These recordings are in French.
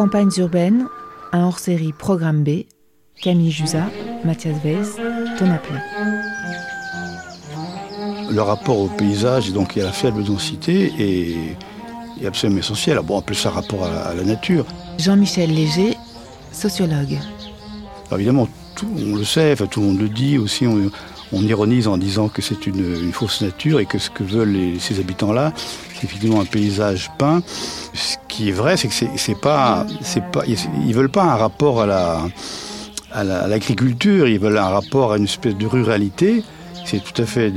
Campagnes urbaines, un hors-série Programme B, Camille Jusa, Mathias Weiss, Thomas Play. Le rapport au paysage et donc à la faible densité est, absolument essentiel. Bon, on appelle ça rapport à la, nature. Jean-Michel Léger, sociologue. évidemment, tout, on le sait, enfin, tout le monde le dit aussi, on, ironise en disant que c'est une, fausse nature et que ce que veulent ces habitants-là, c'est effectivement un paysage peint. Ce qui est vrai, c'est que c'est pas, ils veulent pas un rapport à la, à l'agriculture, ils veulent un rapport à une espèce de ruralité. C'est tout à fait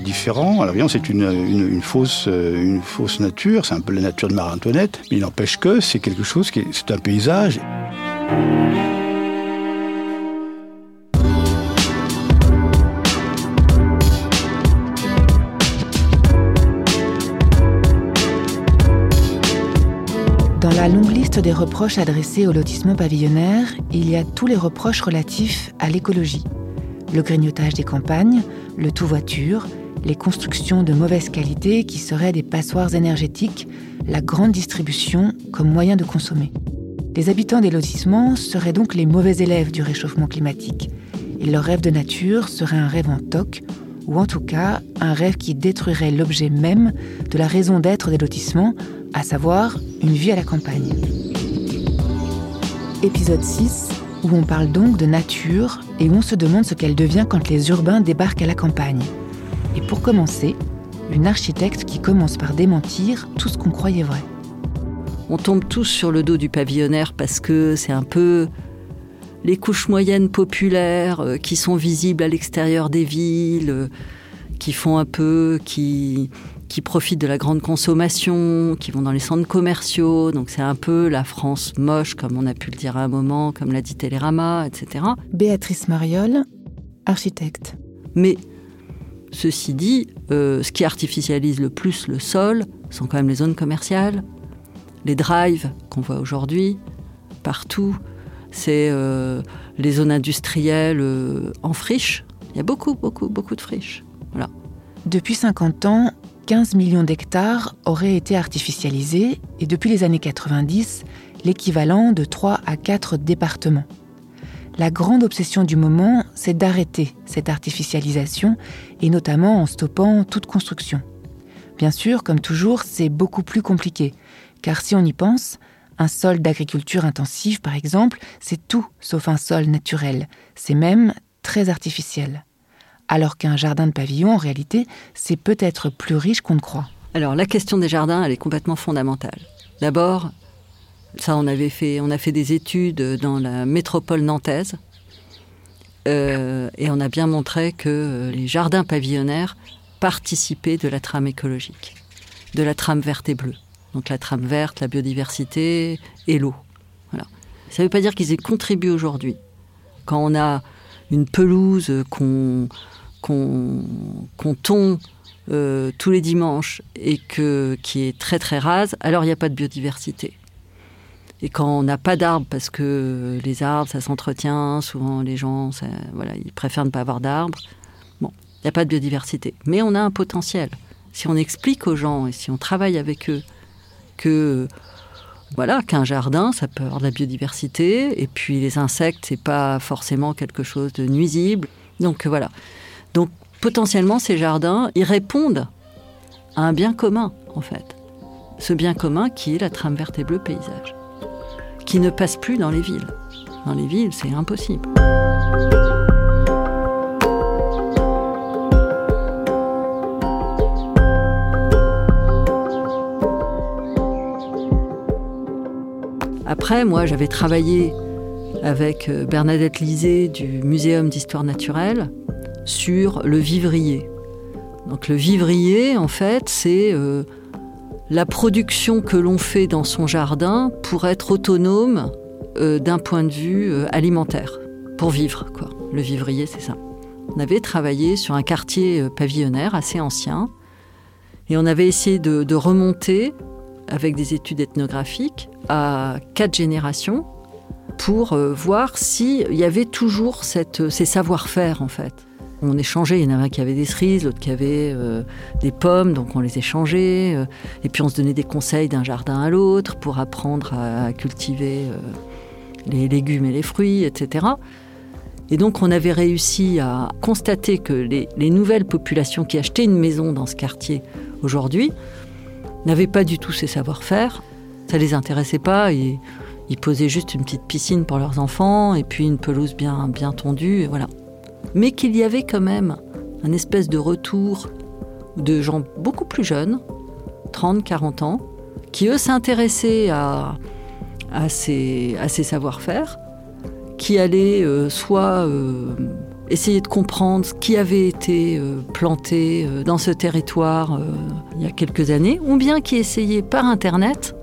différent. Alors, bien, c'est une, fausse, une fausse nature, c'est un peu la nature de Marie-Antoinette, mais il n'empêche que c'est quelque chose qui c'est un paysage. Liste des reproches adressés au lotissement pavillonnaire, il y a tous les reproches relatifs à l'écologie. Le grignotage des campagnes, le tout-voiture, les constructions de mauvaise qualité qui seraient des passoires énergétiques, la grande distribution comme moyen de consommer. Les habitants des lotissements seraient donc les mauvais élèves du réchauffement climatique, et leur rêve de nature serait un rêve en toc, ou en tout cas un rêve qui détruirait l'objet même de la raison d'être des lotissements à savoir une vie à la campagne. Épisode 6, où on parle donc de nature et où on se demande ce qu'elle devient quand les urbains débarquent à la campagne. Et pour commencer, une architecte qui commence par démentir tout ce qu'on croyait vrai. On tombe tous sur le dos du pavillonnaire parce que c'est un peu les couches moyennes populaires euh, qui sont visibles à l'extérieur des villes, euh, qui font un peu, qui, qui profitent de la grande consommation, qui vont dans les centres commerciaux. Donc c'est un peu la France moche, comme on a pu le dire à un moment, comme l'a dit Télérama, etc. Béatrice Mariol, architecte. Mais ceci dit, euh, ce qui artificialise le plus le sol sont quand même les zones commerciales, les drives qu'on voit aujourd'hui partout. C'est euh, les zones industrielles euh, en friche. Il y a beaucoup, beaucoup, beaucoup de friches. Voilà. Depuis 50 ans, 15 millions d'hectares auraient été artificialisés et depuis les années 90, l'équivalent de 3 à 4 départements. La grande obsession du moment, c'est d'arrêter cette artificialisation et notamment en stoppant toute construction. Bien sûr, comme toujours, c'est beaucoup plus compliqué, car si on y pense, un sol d'agriculture intensive, par exemple, c'est tout sauf un sol naturel, c'est même très artificiel alors qu'un jardin de pavillon, en réalité, c'est peut-être plus riche qu'on ne croit. Alors la question des jardins, elle est complètement fondamentale. D'abord, ça, on avait fait, on a fait des études dans la métropole nantaise, euh, et on a bien montré que les jardins pavillonnaires participaient de la trame écologique, de la trame verte et bleue. Donc la trame verte, la biodiversité et l'eau. Ça ne veut pas dire qu'ils aient contribué aujourd'hui. Quand on a une pelouse qu'on qu'on qu euh, tous les dimanches et qui est très très rase, alors il n'y a pas de biodiversité. Et quand on n'a pas d'arbres, parce que les arbres, ça s'entretient, souvent les gens, voilà, ils préfèrent ne pas avoir d'arbres, bon, il n'y a pas de biodiversité. Mais on a un potentiel. Si on explique aux gens et si on travaille avec eux que voilà, qu'un jardin, ça peut avoir de la biodiversité, et puis les insectes, c'est pas forcément quelque chose de nuisible. Donc voilà. Donc potentiellement, ces jardins, ils répondent à un bien commun, en fait. Ce bien commun qui est la trame verte et bleue paysage, qui ne passe plus dans les villes. Dans les villes, c'est impossible. Après, moi, j'avais travaillé avec euh, Bernadette Lisée du Muséum d'histoire naturelle sur le vivrier. Donc le vivrier, en fait, c'est euh, la production que l'on fait dans son jardin pour être autonome euh, d'un point de vue euh, alimentaire, pour vivre. Quoi. Le vivrier, c'est ça. On avait travaillé sur un quartier pavillonnaire assez ancien et on avait essayé de, remonter avec des études ethnographiques à quatre générations pour voir s'il y avait toujours ces savoir-faire en fait On échangeait, il y en avait un qui avait des cerises, l'autre qui avait euh, des pommes, donc on les échangeait. Euh, et puis on se donnait des conseils d'un jardin à l'autre pour apprendre à, cultiver euh, les légumes et les fruits, etc. Et donc on avait réussi à constater que les, les nouvelles populations qui achetaient une maison dans ce quartier aujourd'hui n'avaient pas du tout ces savoir-faire. Ça les intéressait pas. Et ils posaient juste une petite piscine pour leurs enfants et puis une pelouse bien, bien tondue, voilà. Mais qu'il y avait quand même un espèce de retour de gens beaucoup plus jeunes, 30, 40 ans, qui eux s'intéressaient à, ces savoir-faire, qui allaient euh, soit euh, essayer de comprendre ce qui avait été euh, planté dans ce territoire il y a quelques années, ou bien qui essayaient par Internet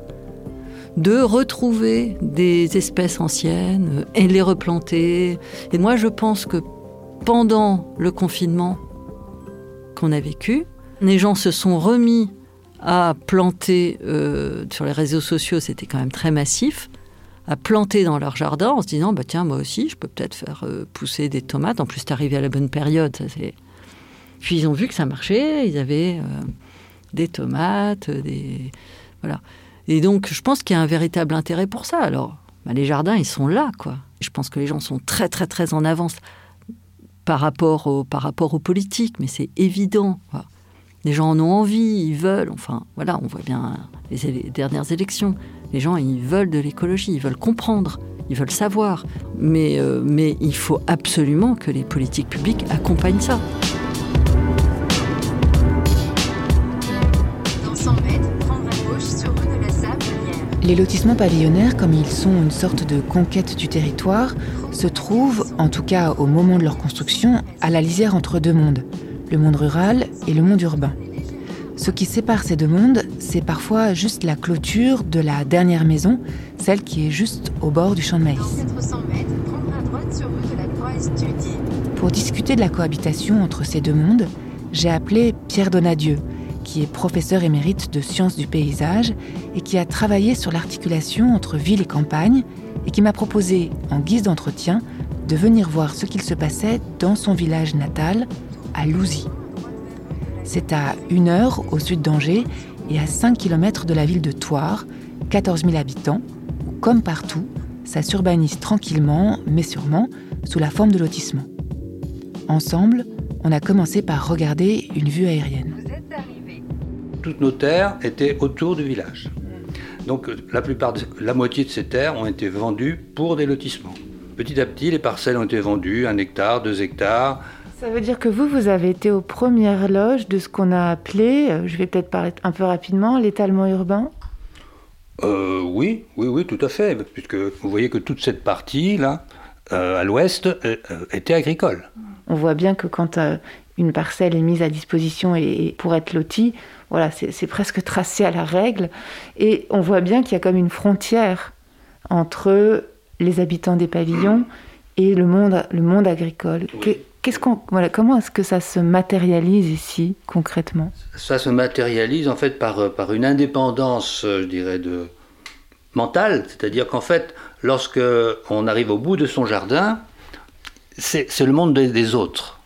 de retrouver des espèces anciennes et les replanter. Et moi, je pense que pendant le confinement qu'on a vécu, les gens se sont remis à planter euh, sur les réseaux sociaux, c'était quand même très massif, à planter dans leur jardin en se disant bah tiens moi aussi je peux peut-être faire euh, pousser des tomates. En plus c'est arrivé à la bonne période. Puis ils ont vu que ça marchait. Ils avaient euh, des tomates, des voilà. Et donc, je pense qu'il y a un véritable intérêt pour ça. Alors, bah, les jardins, ils sont là, quoi. Je pense que les gens sont très, très, très en avance par rapport, au, par rapport aux politiques, mais c'est évident. Les gens en ont envie, ils veulent. Enfin, voilà, on voit bien les, dernières élections. Les gens, ils veulent de l'écologie, ils veulent comprendre, ils veulent savoir. Mais, euh, mais il faut absolument que les politiques publiques accompagnent ça. Les lotissements pavillonnaires, comme ils sont une sorte de conquête du territoire, se trouvent, en tout cas au moment de leur construction, à la lisière entre deux mondes, le monde rural et le monde urbain. Ce qui sépare ces deux mondes, c'est parfois juste la clôture de la dernière maison, celle qui est juste au bord du champ de maïs. Pour discuter de la cohabitation entre ces deux mondes, j'ai appelé Pierre Donadieu, qui est professeur émérite de sciences du paysage et qui a travaillé sur l'articulation entre ville et campagne et qui m'a proposé, en guise d'entretien, de venir voir ce qu'il se passait dans son village natal, à Louzy. C'est à une heure au sud d'Angers et à 5 km de la ville de Thouars, 14 000 habitants, où, comme partout, ça s'urbanise tranquillement, mais sûrement, sous la forme de lotissement. Ensemble, on a commencé par regarder une vue aérienne toutes nos terres étaient autour du village. Donc la plupart, la moitié de ces terres ont été vendues pour des lotissements. Petit à petit, les parcelles ont été vendues, un hectare, deux hectares. Ça veut dire que vous, vous avez été aux premières loges de ce qu'on a appelé, euh, je vais peut-être parler un peu rapidement, l'étalement urbain? Euh, Oui, oui, oui, tout à fait, puisque vous voyez que toute cette partie-là, euh, à l'ouest, était agricole. On voit bien que quand une parcelle est mise à disposition et, pour être lotie, voilà, c'est presque tracé à la règle. Et on voit bien qu'il y a comme une frontière entre les habitants des pavillons et le monde, le monde agricole. Qu'est-ce qu'on, voilà, comment est-ce que ça se matérialise ici concrètement? Ça se matérialise en fait par, par une indépendance, je dirais, de mentale, c'est-à-dire qu'en fait, lorsque on arrive au bout de son jardin, c'est le monde des, autres.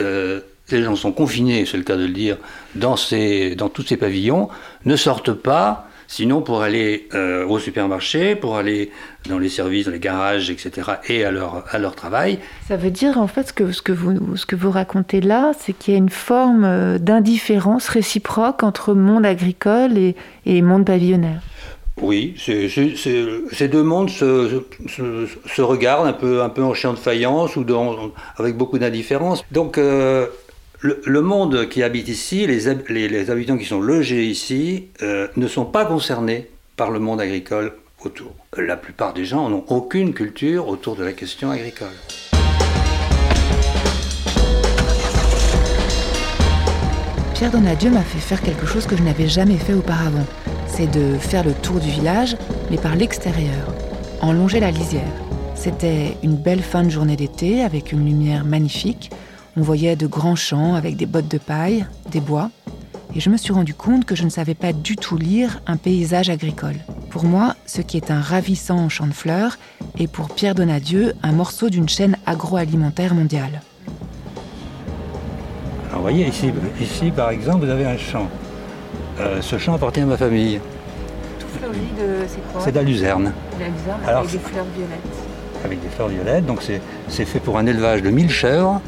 Euh, les gens sont confinés, c'est le cas de le dire, dans, ces, dans tous ces pavillons, ne sortent pas, sinon pour aller euh, au supermarché, pour aller dans les services, dans les garages, etc., et à leur, à leur travail. Ça veut dire en fait ce que, ce que, vous, ce que vous racontez là, c'est qu'il y a une forme euh, d'indifférence réciproque entre monde agricole et, et monde pavillonnaire. Oui, ces deux mondes se, se, se, regardent un peu, un peu en chien de faïence ou dans, avec beaucoup d'indifférence. Donc, euh, le, monde qui habite ici, les, habitants qui sont logés ici, euh, ne sont pas concernés par le monde agricole autour. La plupart des gens n'ont aucune culture autour de la question agricole. Pierre Donadieu m'a fait faire quelque chose que je n'avais jamais fait auparavant. C'est de faire le tour du village, mais par l'extérieur, en longer la lisière. C'était une belle fin de journée d'été avec une lumière magnifique. On voyait de grands champs avec des bottes de paille, des bois, et je me suis rendu compte que je ne savais pas du tout lire un paysage agricole. Pour moi, ce qui est un ravissant champ de fleurs est pour Pierre Donadieu un morceau d'une chaîne agroalimentaire mondiale. voyez, ici, ici, par exemple, vous avez un champ. Euh, ce champ appartient à ma famille. C'est de la luzerne. Alors, avec des fleurs violettes. Avec des fleurs violettes, donc c'est fait pour un élevage de 1000 chèvres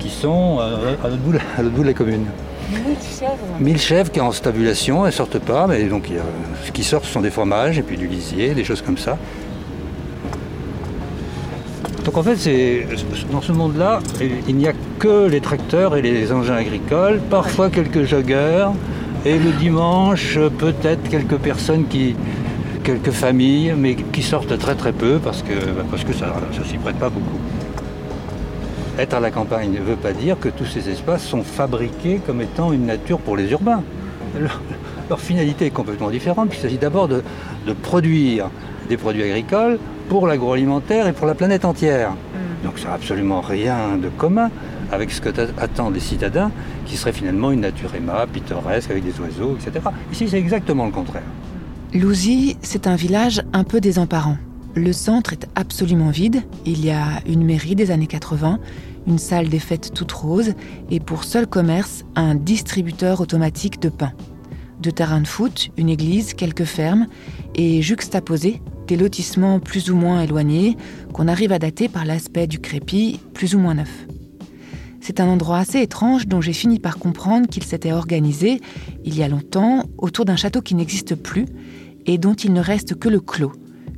qui sont euh, à l'autre bout, de la commune. 1000 chèvres 1000 chèvres qui sont en stabulation, elles ne sortent pas, mais donc ce qui sort ce sont des fromages et puis du lisier, des choses comme ça. Donc en fait, c'est dans ce monde-là, il n'y a que les tracteurs et les engins agricoles, parfois quelques joggeurs, et le dimanche, peut-être quelques personnes qui, quelques familles, mais qui sortent très très peu parce que, bah, parce que ça ne s'y prête pas beaucoup. Être à la campagne ne veut pas dire que tous ces espaces sont fabriqués comme étant une nature pour les urbains. Leur, finalité est complètement différente. Il s'agit d'abord de, de, produire des produits agricoles pour l'agroalimentaire et pour la planète entière. Mm. Donc ça n'a absolument rien de commun avec ce que attendent les citadins, qui serait finalement une nature aimable, pittoresque, avec des oiseaux, etc. Ici, c'est exactement le contraire. Louzy, c'est un village un peu désemparant. Le centre est absolument vide. Il y a une mairie des années 80, une salle des fêtes toute rose et pour seul commerce, un distributeur automatique de pain. De terrains de foot, une église, quelques fermes et juxtaposés, des lotissements plus ou moins éloignés qu'on arrive à dater par l'aspect du crépi plus ou moins neuf. C'est un endroit assez étrange dont j'ai fini par comprendre qu'il s'était organisé, il y a longtemps, autour d'un château qui n'existe plus et dont il ne reste que le clos,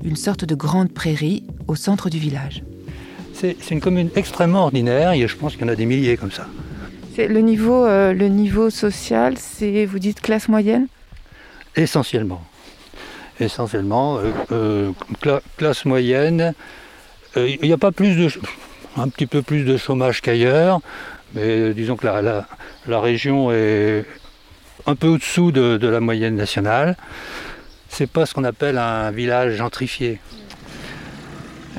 une sorte de grande prairie au centre du village. C'est une commune extrêmement ordinaire et je pense qu'il y en a des milliers comme ça. Le niveau, euh, le niveau social, c'est, vous dites, classe moyenne? Essentiellement. Essentiellement, euh, euh, classe moyenne. Il n'y a pas plus de un petit peu plus de chômage qu'ailleurs, mais disons que la, la, région est un peu au-dessous de, la moyenne nationale. C'est pas ce qu'on appelle un village gentrifié.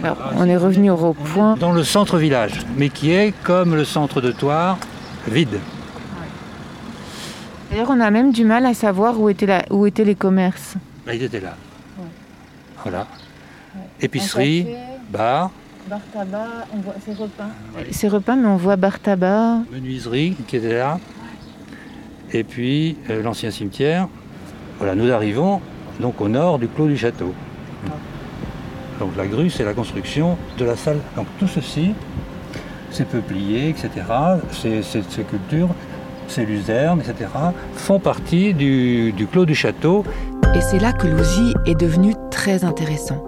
Alors, on est revenu au point. Dans le centre-village, mais qui est comme le centre de Toire, vide. D'ailleurs, on a même du mal à savoir où étaient, où étaient les commerces. Bah, ils étaient là. Voilà. Épicerie, bar, Bar tabac, on voit c'est repas. C'est repas, mais on voit bar tabac. Menuiserie qui était là. Et puis euh, l'ancien cimetière. Voilà, nous arrivons donc au nord du clos du château. Donc la grue, c'est la construction de la salle. Donc tout ceci, ces peupliers, etc., ces, ces, cultures, ces luzernes, etc., font partie du, clos du château. Et c'est là que Louzy est devenu très intéressant.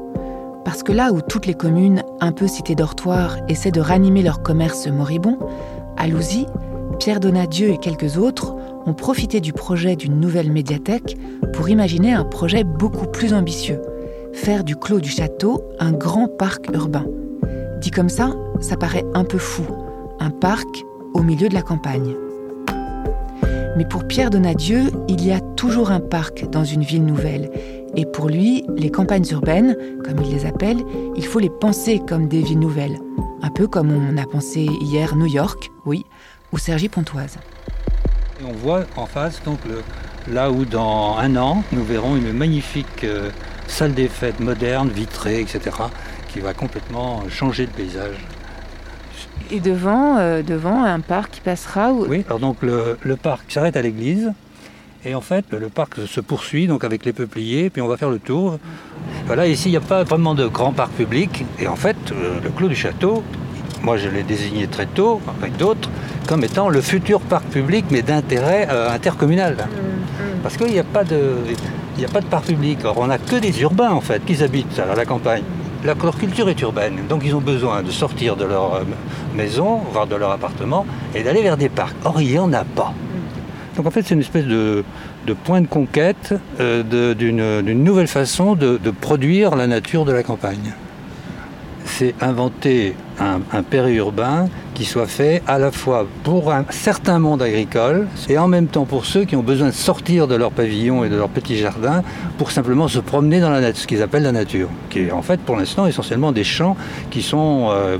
Parce que là où toutes les communes, un peu citées dortoirs, essaient de ranimer leur commerce moribond, à Louzy, Pierre Donadieu et quelques autres ont profité du projet d'une nouvelle médiathèque pour imaginer un projet beaucoup plus ambitieux faire du Clos du Château un grand parc urbain. Dit comme ça, ça paraît un peu fou, un parc au milieu de la campagne. Mais pour Pierre Donadieu, il y a toujours un parc dans une ville nouvelle, et pour lui, les campagnes urbaines, comme il les appelle, il faut les penser comme des villes nouvelles. Un peu comme on a pensé hier New York, oui, ou Cergy-Pontoise. On voit en face donc là où dans un an, nous verrons une magnifique euh, salle des fêtes moderne, vitrée, etc., qui va complètement changer le paysage. Et devant, euh, devant un parc qui passera où... Oui, alors donc le, le parc s'arrête à l'église, et en fait, le parc se poursuit donc avec les peupliers, puis on va faire le tour. Voilà, ici, il n'y a pas vraiment de grand parc public. Et en fait, euh, le Clos du Château, moi je l'ai désigné très tôt, avec d'autres, comme étant le futur parc public, mais d'intérêt euh, intercommunal. Mm, mm. Parce qu'il n'y a, pas de, a pas de parc public. Or, on n'a que des urbains, en fait, qui habitent à la campagne. leur culture est urbaine, donc ils ont besoin de sortir de leur euh, maison, voire de leur appartement, et d'aller vers des parcs. Or, il n'y en a pas. Donc en fait, c'est une espèce de, point de conquête euh, d'une nouvelle façon de, produire la nature de la campagne. C'est inventer un, périurbain qui soit fait à la fois pour un certain monde agricole et en même temps pour ceux qui ont besoin de sortir de leur pavillon et de leur petit jardin pour simplement se promener dans la nature, ce qu'ils appellent la nature, qui est en fait pour l'instant essentiellement des champs qui sont euh,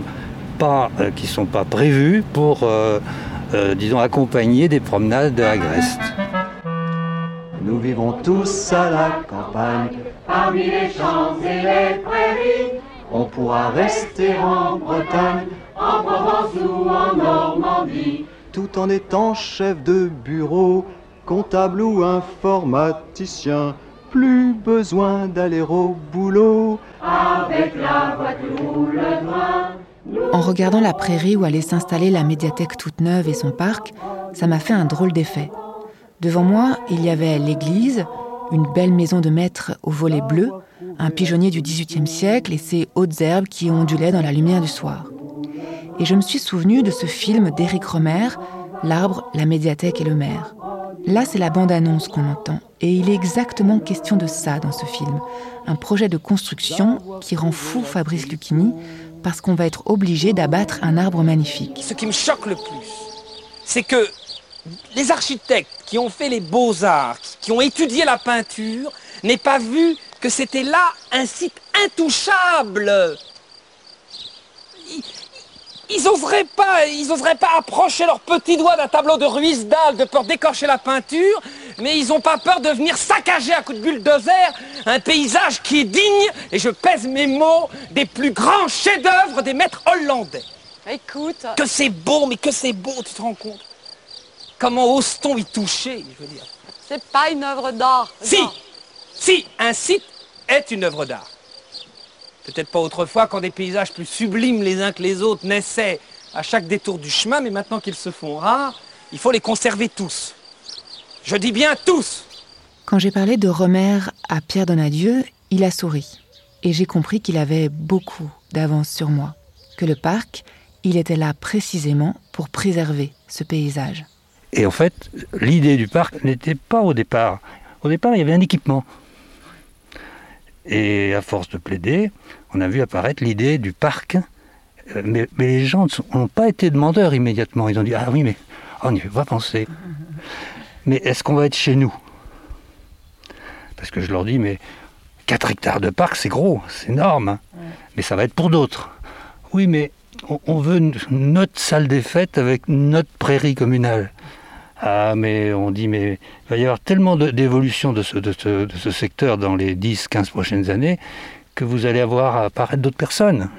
euh, sont pas prévus pour euh, disons, accompagné des promenades agrestes. Nous vivons tous à la campagne, parmi les champs et les prairies. On pourra rester en Bretagne, en Provence ou en Normandie. tout en étant chef de bureau, comptable ou informaticien. Plus besoin d'aller au boulot. Avec la voiture. En regardant la prairie où allait s'installer la médiathèque toute neuve et son parc, ça m'a fait un drôle d'effet. Devant moi, il y avait l'église, une belle maison de maître au volet bleu, un pigeonnier du XVIIIe siècle et ses hautes herbes qui ondulaient dans la lumière du soir. Et je me suis souvenu de ce film d'Éric Romer, L'arbre, la médiathèque et le maire. Là, c'est la bande-annonce qu'on entend. Et il est exactement question de ça dans ce film. Un projet de construction qui rend fou Fabrice Lucchini parce qu'on va être obligé d'abattre un arbre magnifique. Ce qui me choque le plus, c'est que les architectes qui ont fait les beaux-arts, qui ont étudié la peinture, n'aient pas vu que c'était là un site intouchable. Ils n'oseraient pas, ils oseraient pas approcher leurs petits doigts d'un tableau de Ruisdael de peur d'écorcher la peinture, mais ils n'ont pas peur de venir saccager à coups de bulldozer un paysage qui est digne, et je pèse mes mots, des plus grands chefs-d'œuvre des maîtres hollandais. Écoute. Que c'est beau, mais que c'est beau, tu te rends compte? Comment ose-t-on y toucher, je veux dire? C'est pas une œuvre d'art. Si, si, un site est une œuvre d'art. Peut-être pas autrefois quand des paysages plus sublimes les uns que les autres naissaient à chaque détour du chemin, mais maintenant qu'ils se font rares, il faut les conserver tous. Je dis bien tous. Quand j'ai parlé de Romer à Pierre Donadieu, il a souri. Et j'ai compris qu'il avait beaucoup d'avance sur moi. Que le parc, il était là précisément pour préserver ce paysage. Et en fait, l'idée du parc n'était pas au départ. Au départ, il y avait un équipement. Et à force de plaider, on a vu apparaître l'idée du parc. Euh, mais, les gens n'ont pas été demandeurs immédiatement. Ils ont dit Ah oui, mais on n'y fait pas penser. Mais est-ce qu'on va être chez nous? Parce que je leur dis Mais 4 hectares de parc, c'est gros, c'est énorme. Hein. Mais ça va être pour d'autres. Oui, mais on veut notre salle des fêtes avec notre prairie communale. Ah, mais on dit, mais il va y avoir tellement d'évolution de ce, de, ce, secteur dans les 10-15 prochaines années que vous allez avoir à apparaître d'autres personnes.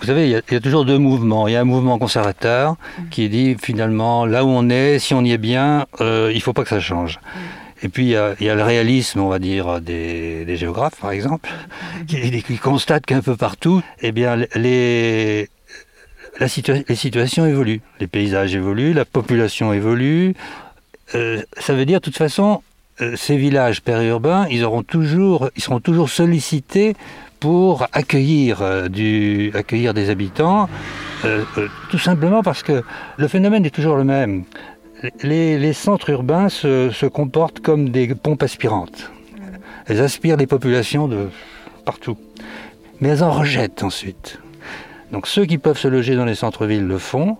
Vous savez, il y, a, toujours deux mouvements. Il y a un mouvement conservateur qui dit finalement, là où on est, si on y est bien, euh, il ne faut pas que ça change. Et puis il y, a, le réalisme, on va dire, des, géographes, par exemple, qui, qui constatent qu'un peu partout, eh bien, les, la les situations évoluent, les paysages évoluent, la population évolue. Euh, ça veut dire, de toute façon, euh, ces villages périurbains, ils, auront toujours, ils seront toujours sollicités pour accueillir, euh, du, accueillir des habitants, tout simplement parce que le phénomène est toujours le même. Les, centres urbains se, se, comportent comme des pompes aspirantes. Elles aspirent les populations de partout. Mais elles en rejettent ensuite. Donc ceux qui peuvent se loger dans les centres-villes le font,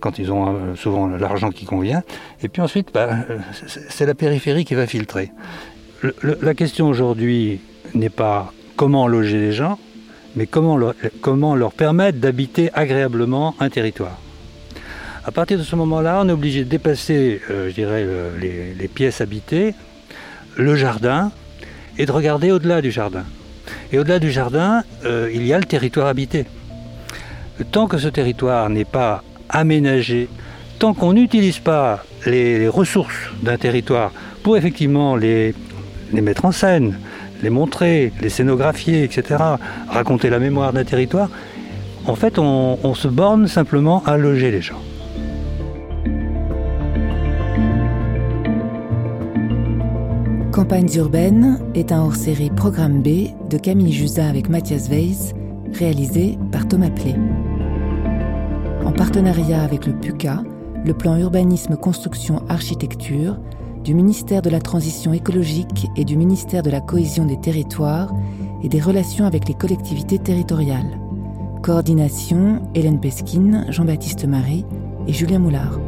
quand ils ont euh, souvent l'argent qui convient. Et puis ensuite, bah, euh, c'est la périphérie qui va filtrer. la question aujourd'hui n'est pas comment loger les gens, mais comment leur, comment leur permettre d'habiter agréablement un territoire. À partir de ce moment-là, on est obligé de dépasser, euh, je dirais, les, pièces habitées, le jardin, et de regarder au-delà du jardin. Et au-delà du jardin, il y a le territoire habité tant que ce territoire n'est pas aménagé, tant qu'on n'utilise pas les, ressources d'un territoire pour effectivement les, mettre en scène, les montrer, les scénographier, etc., raconter la mémoire d'un territoire, en fait, on, se borne simplement à loger les gens. Campagnes urbaines est un hors-série Programme B de Camille Jusa avec Mathias Weiss, réalisé par Thomas Plé en partenariat avec le PUCA, le plan urbanisme construction architecture, du ministère de la Transition écologique et du ministère de la Cohésion des territoires et des relations avec les collectivités territoriales. Coordination Hélène Pesquine, Jean-Baptiste Marie et Julien Moulard.